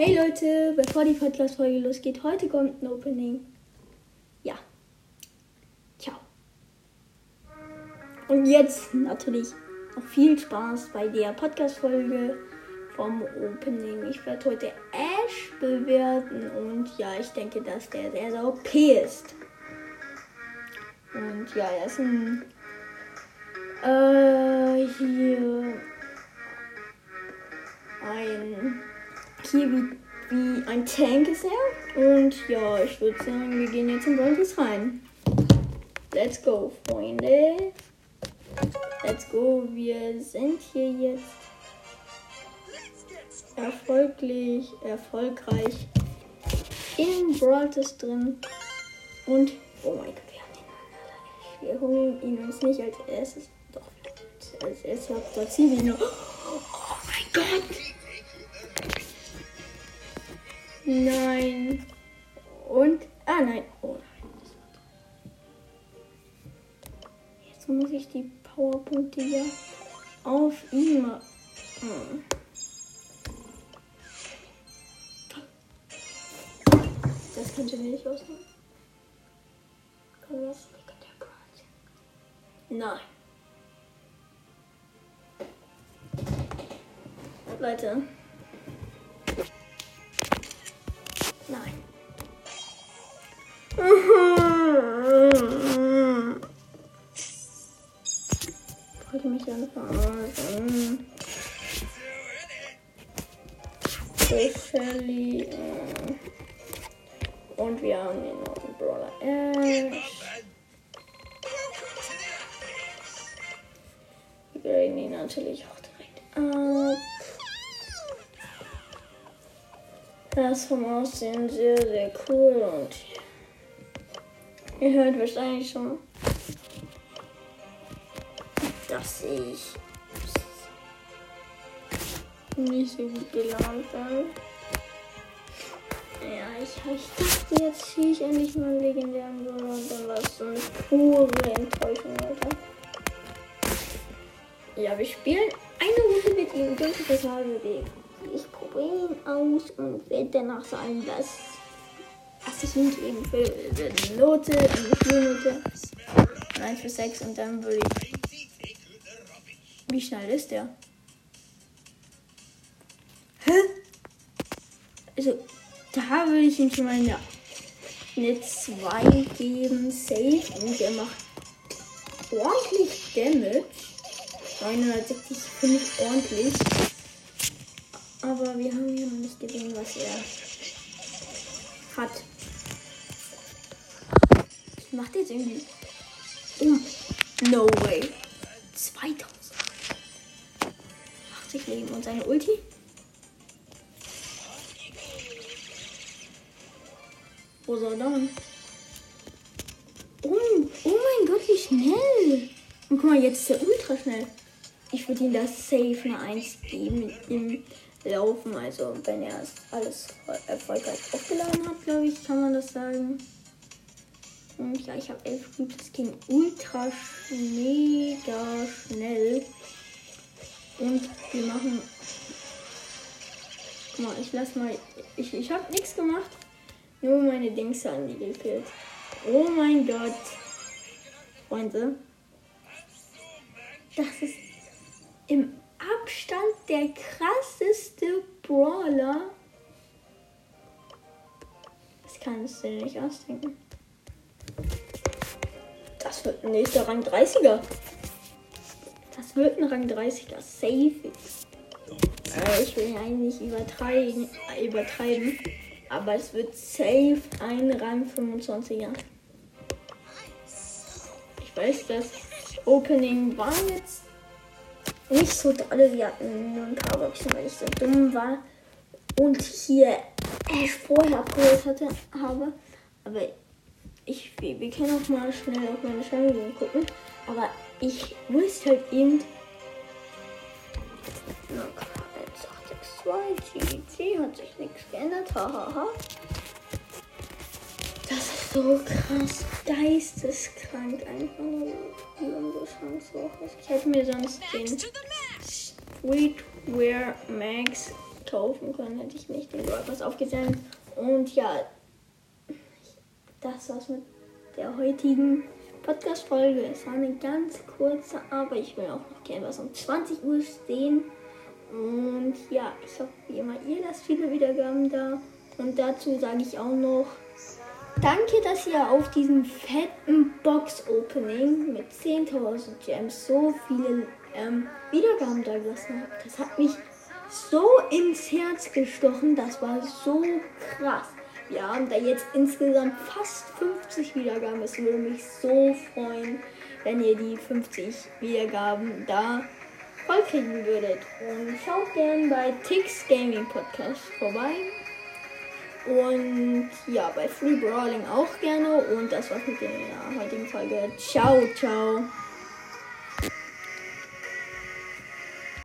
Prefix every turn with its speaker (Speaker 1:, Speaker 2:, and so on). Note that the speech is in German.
Speaker 1: Hey Leute, bevor die Podcast-Folge losgeht, heute kommt ein Opening. Ja. Ciao. Und jetzt natürlich noch viel Spaß bei der Podcast-Folge vom Opening. Ich werde heute Ash bewerten und ja, ich denke, dass der sehr, sehr OP ist. Und ja, er ist ein. Äh, hier. Ein hier wie, wie ein Tank ist er. Und ja, ich würde sagen, wir gehen jetzt in Bronzes rein. Let's go, Freunde. Let's go. Wir sind hier jetzt erfolglich, erfolgreich in Brawlers drin. Und, oh mein Gott, wir haben den Wir holen ihn uns nicht als erstes. Doch, als erstes hat Brasilien. Oh mein Gott! Nein. Und. Ah, nein. Oh nein. Jetzt muss ich die Powerpunkte hier auf ihn machen. Das könnte mir nicht ausmachen. Kann das? Nein. Leute. Nein. Wollte mich dann verarschen. Shelly. Und wir haben den neuen Brawler Ash. Wir graden ihn natürlich auch direkt ab. Das vom Aussehen sehr, sehr cool und ihr hört wahrscheinlich schon, dass ich nicht so gut gelaunt bin. Ja, ich, ich dachte, jetzt ziehe ich endlich mal einen legendären Brawler und dann war es so eine pure Enttäuschung, Alter. Ja, wir spielen eine Runde mit ihm. Dunkles Haarweg. Ich probiere ihn aus und werde danach sagen, dass, dass ich ihn geben will. Eine Note, eine Schulnote. 1 bis 6 und dann würde ich. Wie schnell ist der? Hä? Also, da würde ich ihm schon mal eine, eine 2 geben. Safe. Und der macht ordentlich Damage. 960 finde ich ordentlich. Aber wir haben ja noch nicht gesehen, was er hat. Ich macht jetzt irgendwie. Oh, no way. 2000. 80 Leben und seine Ulti. Wo soll er dann? Oh, oh mein Gott, wie schnell. Und guck mal, jetzt ist er ultra schnell. Ich würde ihm das safe eine 1 geben im Laufen. Also wenn er alles erfolgreich aufgeladen hat, glaube ich, kann man das sagen. Und ja, ich habe 11 Cubes. Das ging ultra mega schnell. Und wir machen. Guck mal, ich lass mal. Ich, ich habe nichts gemacht. Nur meine Dings an die gefehlt. Oh mein Gott. Freunde. Das ist im Abstand der krasseste Brawler. Das kannst du dir nicht ausdenken. Das wird ein nächster Rang 30er. Das wird ein Rang 30er. Safe. Äh, ich will ja eigentlich übertreiben, übertreiben. Aber es wird safe ein Rang 25er. Ich weiß, das Opening war jetzt nicht so dolle. Wir hatten nur ein paar Boxen, weil ich so dumm war. Und hier Ash vorher abgeholt hatte, habe. Aber ich, wir, können auch mal schnell auf meine Scheibe gucken. Aber ich wusste halt eben. Okay, 1862, GG, hat sich nichts geändert. Hahaha. So krass geisteskrank einfach nur unsere Chance so hoch ist. Ich hätte mir sonst den Streetwear Max kaufen können, hätte ich nicht den Brawl Pass aufgesendet. Und ja, das war's mit der heutigen Podcast-Folge. Es war eine ganz kurze, aber ich will auch noch gerne was um 20 Uhr stehen. Und ja, ich hoffe wie immer, ihr lasst viele Wiedergaben da. Und dazu sage ich auch noch, danke, dass ihr auf diesem fetten Box-Opening mit 10.000 Gems so viele ähm, Wiedergaben da gelassen habt. Das hat mich so ins Herz gestochen. Das war so krass. Wir haben da jetzt insgesamt fast 50 Wiedergaben. Es würde mich so freuen, wenn ihr die 50 Wiedergaben da vollkriegen würdet. Und schaut gern bei Tix Gaming Podcast vorbei. Und ja, bei Free Brawling auch gerne. Und das war's mit der heutigen Folge. Ciao, ciao.